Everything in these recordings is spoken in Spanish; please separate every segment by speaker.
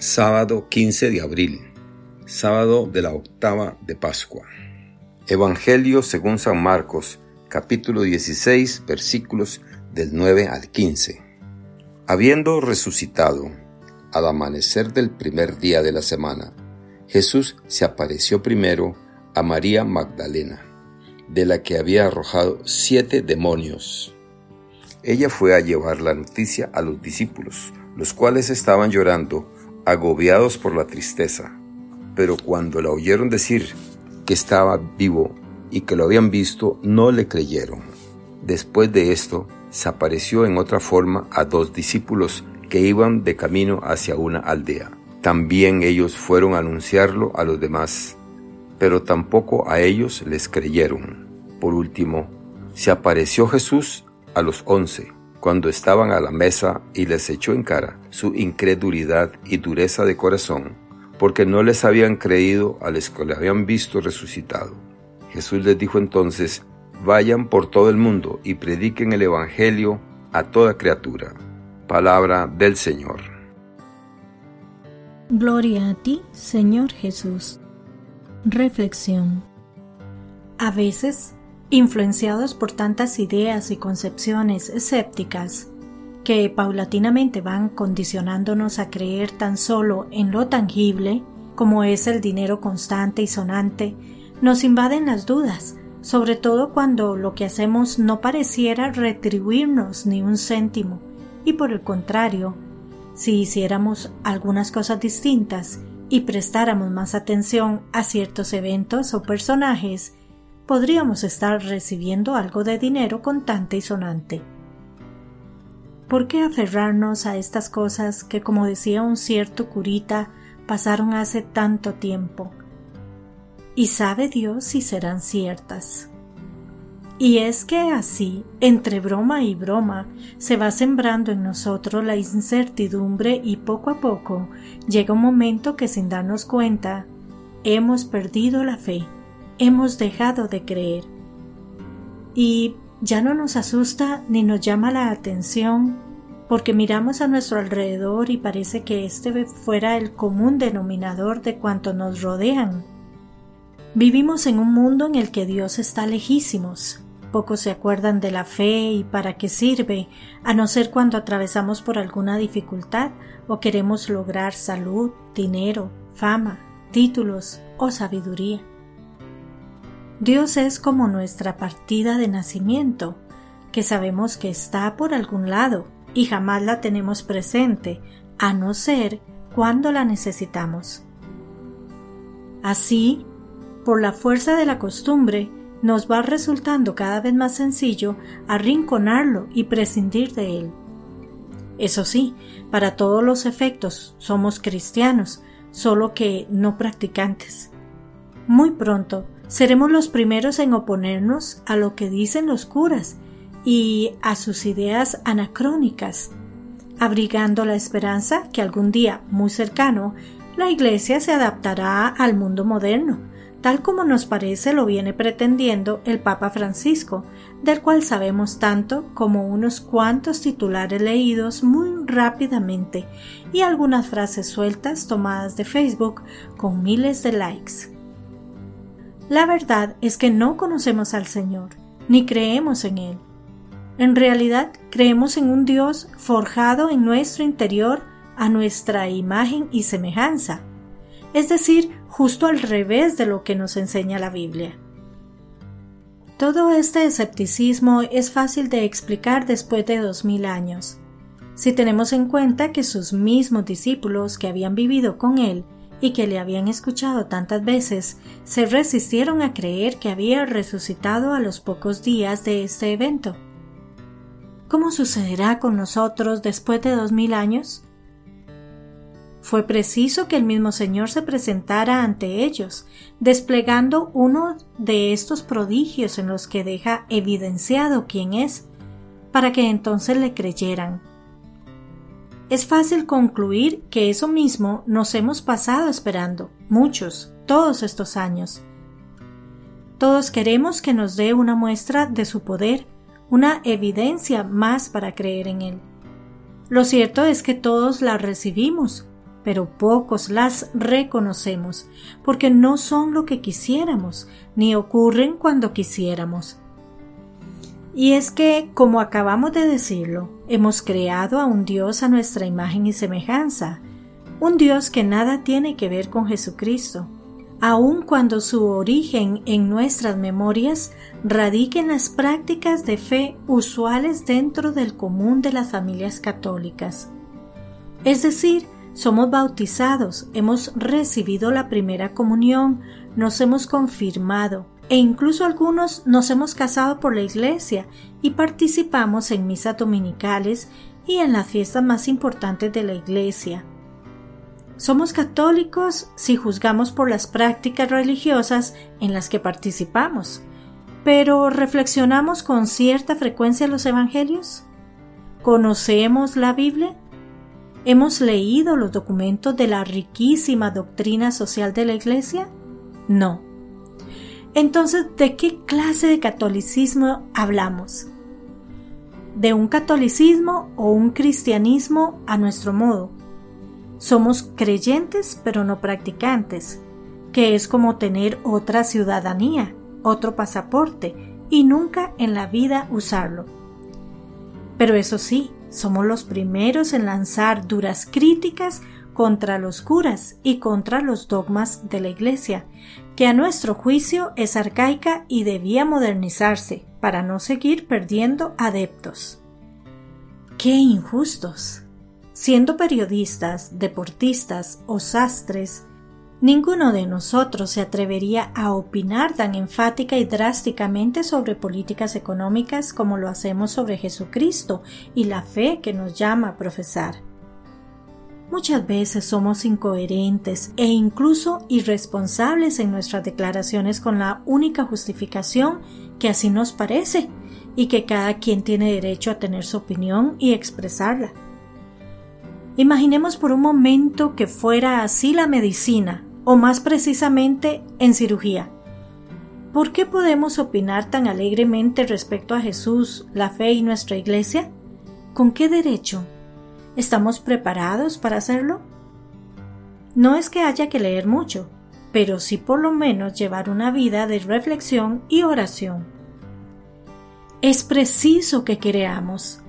Speaker 1: Sábado 15 de abril, sábado de la octava de Pascua. Evangelio según San Marcos, capítulo 16, versículos del 9 al 15. Habiendo resucitado, al amanecer del primer día de la semana, Jesús se apareció primero a María Magdalena, de la que había arrojado siete demonios. Ella fue a llevar la noticia a los discípulos, los cuales estaban llorando agobiados por la tristeza, pero cuando la oyeron decir que estaba vivo y que lo habían visto, no le creyeron. Después de esto, se apareció en otra forma a dos discípulos que iban de camino hacia una aldea. También ellos fueron a anunciarlo a los demás, pero tampoco a ellos les creyeron. Por último, se apareció Jesús a los once cuando estaban a la mesa y les echó en cara su incredulidad y dureza de corazón, porque no les habían creído a los que le habían visto resucitado. Jesús les dijo entonces, vayan por todo el mundo y prediquen el Evangelio a toda criatura. Palabra del Señor.
Speaker 2: Gloria a ti, Señor Jesús. Reflexión. A veces influenciados por tantas ideas y concepciones escépticas que paulatinamente van condicionándonos a creer tan solo en lo tangible, como es el dinero constante y sonante, nos invaden las dudas, sobre todo cuando lo que hacemos no pareciera retribuirnos ni un céntimo, y por el contrario, si hiciéramos algunas cosas distintas y prestáramos más atención a ciertos eventos o personajes, podríamos estar recibiendo algo de dinero contante y sonante. ¿Por qué aferrarnos a estas cosas que, como decía un cierto curita, pasaron hace tanto tiempo? Y sabe Dios si serán ciertas. Y es que así, entre broma y broma, se va sembrando en nosotros la incertidumbre y poco a poco llega un momento que sin darnos cuenta hemos perdido la fe hemos dejado de creer. Y ya no nos asusta ni nos llama la atención porque miramos a nuestro alrededor y parece que este fuera el común denominador de cuanto nos rodean. Vivimos en un mundo en el que Dios está lejísimos. Pocos se acuerdan de la fe y para qué sirve, a no ser cuando atravesamos por alguna dificultad o queremos lograr salud, dinero, fama, títulos o sabiduría. Dios es como nuestra partida de nacimiento, que sabemos que está por algún lado y jamás la tenemos presente, a no ser cuando la necesitamos. Así, por la fuerza de la costumbre, nos va resultando cada vez más sencillo arrinconarlo y prescindir de él. Eso sí, para todos los efectos somos cristianos, solo que no practicantes. Muy pronto seremos los primeros en oponernos a lo que dicen los curas y a sus ideas anacrónicas, abrigando la esperanza que algún día muy cercano la Iglesia se adaptará al mundo moderno, tal como nos parece lo viene pretendiendo el Papa Francisco, del cual sabemos tanto como unos cuantos titulares leídos muy rápidamente y algunas frases sueltas tomadas de Facebook con miles de likes. La verdad es que no conocemos al Señor, ni creemos en Él. En realidad creemos en un Dios forjado en nuestro interior a nuestra imagen y semejanza, es decir, justo al revés de lo que nos enseña la Biblia. Todo este escepticismo es fácil de explicar después de dos mil años, si tenemos en cuenta que sus mismos discípulos que habían vivido con él y que le habían escuchado tantas veces, se resistieron a creer que había resucitado a los pocos días de este evento. ¿Cómo sucederá con nosotros después de dos mil años? Fue preciso que el mismo Señor se presentara ante ellos, desplegando uno de estos prodigios en los que deja evidenciado quién es, para que entonces le creyeran es fácil concluir que eso mismo nos hemos pasado esperando, muchos, todos estos años. Todos queremos que nos dé una muestra de su poder, una evidencia más para creer en Él. Lo cierto es que todos la recibimos, pero pocos las reconocemos, porque no son lo que quisiéramos, ni ocurren cuando quisiéramos. Y es que, como acabamos de decirlo, hemos creado a un Dios a nuestra imagen y semejanza, un Dios que nada tiene que ver con Jesucristo, aun cuando su origen en nuestras memorias radique en las prácticas de fe usuales dentro del común de las familias católicas. Es decir, somos bautizados, hemos recibido la primera comunión, nos hemos confirmado e incluso algunos nos hemos casado por la iglesia y participamos en misas dominicales y en las fiestas más importantes de la iglesia. Somos católicos si juzgamos por las prácticas religiosas en las que participamos, pero ¿reflexionamos con cierta frecuencia los Evangelios? ¿Conocemos la Biblia? ¿Hemos leído los documentos de la riquísima doctrina social de la Iglesia? No. Entonces, ¿de qué clase de catolicismo hablamos? ¿De un catolicismo o un cristianismo a nuestro modo? Somos creyentes pero no practicantes, que es como tener otra ciudadanía, otro pasaporte y nunca en la vida usarlo. Pero eso sí, somos los primeros en lanzar duras críticas contra los curas y contra los dogmas de la Iglesia, que a nuestro juicio es arcaica y debía modernizarse para no seguir perdiendo adeptos. ¡Qué injustos! Siendo periodistas, deportistas o sastres, ninguno de nosotros se atrevería a opinar tan enfática y drásticamente sobre políticas económicas como lo hacemos sobre Jesucristo y la fe que nos llama a profesar. Muchas veces somos incoherentes e incluso irresponsables en nuestras declaraciones con la única justificación que así nos parece y que cada quien tiene derecho a tener su opinión y expresarla. Imaginemos por un momento que fuera así la medicina, o más precisamente en cirugía. ¿Por qué podemos opinar tan alegremente respecto a Jesús, la fe y nuestra Iglesia? ¿Con qué derecho? ¿Estamos preparados para hacerlo? No es que haya que leer mucho, pero sí por lo menos llevar una vida de reflexión y oración. Es preciso que creamos,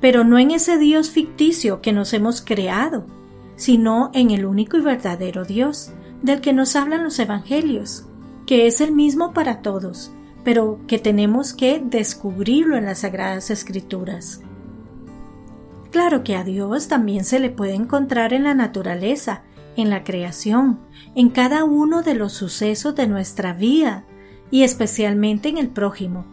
Speaker 2: pero no en ese Dios ficticio que nos hemos creado, sino en el único y verdadero Dios, del que nos hablan los Evangelios, que es el mismo para todos, pero que tenemos que descubrirlo en las Sagradas Escrituras. Claro que a Dios también se le puede encontrar en la naturaleza, en la creación, en cada uno de los sucesos de nuestra vida y especialmente en el prójimo.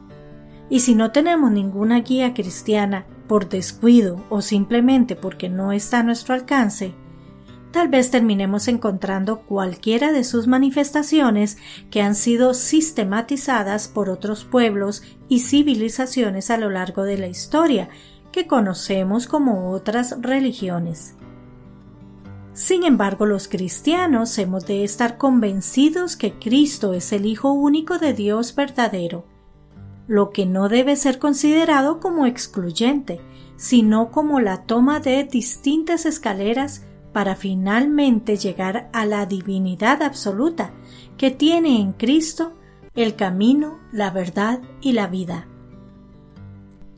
Speaker 2: Y si no tenemos ninguna guía cristiana por descuido o simplemente porque no está a nuestro alcance, tal vez terminemos encontrando cualquiera de sus manifestaciones que han sido sistematizadas por otros pueblos y civilizaciones a lo largo de la historia, que conocemos como otras religiones. Sin embargo, los cristianos hemos de estar convencidos que Cristo es el Hijo único de Dios verdadero, lo que no debe ser considerado como excluyente, sino como la toma de distintas escaleras para finalmente llegar a la divinidad absoluta que tiene en Cristo el camino, la verdad y la vida.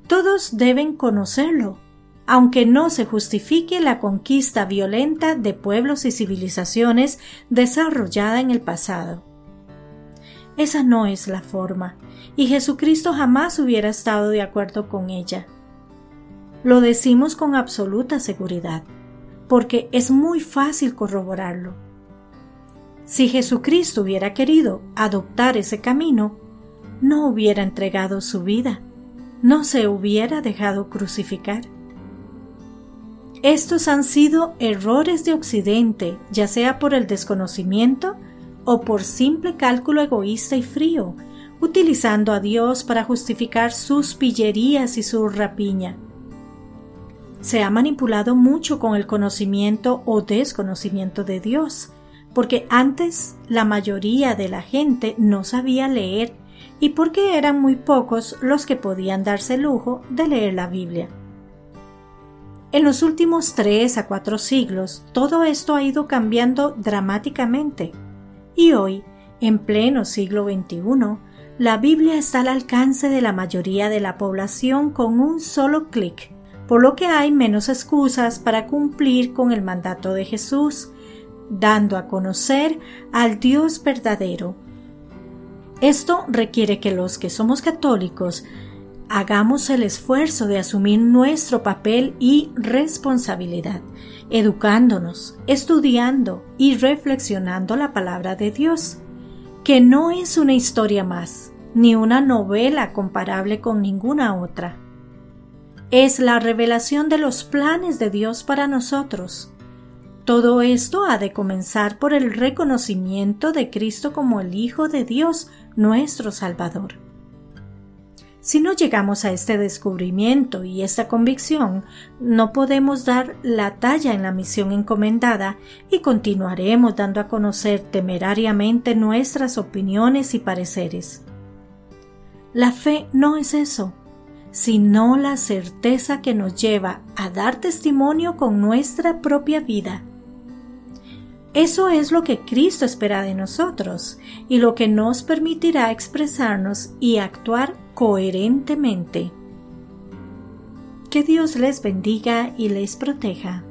Speaker 2: Todos deben conocerlo, aunque no se justifique la conquista violenta de pueblos y civilizaciones desarrollada en el pasado. Esa no es la forma, y Jesucristo jamás hubiera estado de acuerdo con ella. Lo decimos con absoluta seguridad, porque es muy fácil corroborarlo. Si Jesucristo hubiera querido adoptar ese camino, no hubiera entregado su vida, no se hubiera dejado crucificar. Estos han sido errores de Occidente, ya sea por el desconocimiento o por simple cálculo egoísta y frío, utilizando a Dios para justificar sus pillerías y su rapiña. Se ha manipulado mucho con el conocimiento o desconocimiento de Dios, porque antes la mayoría de la gente no sabía leer y porque eran muy pocos los que podían darse el lujo de leer la Biblia. En los últimos tres a cuatro siglos, todo esto ha ido cambiando dramáticamente. Y hoy, en pleno siglo XXI, la Biblia está al alcance de la mayoría de la población con un solo clic, por lo que hay menos excusas para cumplir con el mandato de Jesús, dando a conocer al Dios verdadero. Esto requiere que los que somos católicos hagamos el esfuerzo de asumir nuestro papel y responsabilidad, educándonos, estudiando y reflexionando la palabra de Dios, que no es una historia más, ni una novela comparable con ninguna otra. Es la revelación de los planes de Dios para nosotros. Todo esto ha de comenzar por el reconocimiento de Cristo como el Hijo de Dios, nuestro Salvador. Si no llegamos a este descubrimiento y esta convicción, no podemos dar la talla en la misión encomendada y continuaremos dando a conocer temerariamente nuestras opiniones y pareceres. La fe no es eso, sino la certeza que nos lleva a dar testimonio con nuestra propia vida eso es lo que Cristo espera de nosotros y lo que nos permitirá expresarnos y actuar coherentemente. Que Dios les bendiga y les proteja.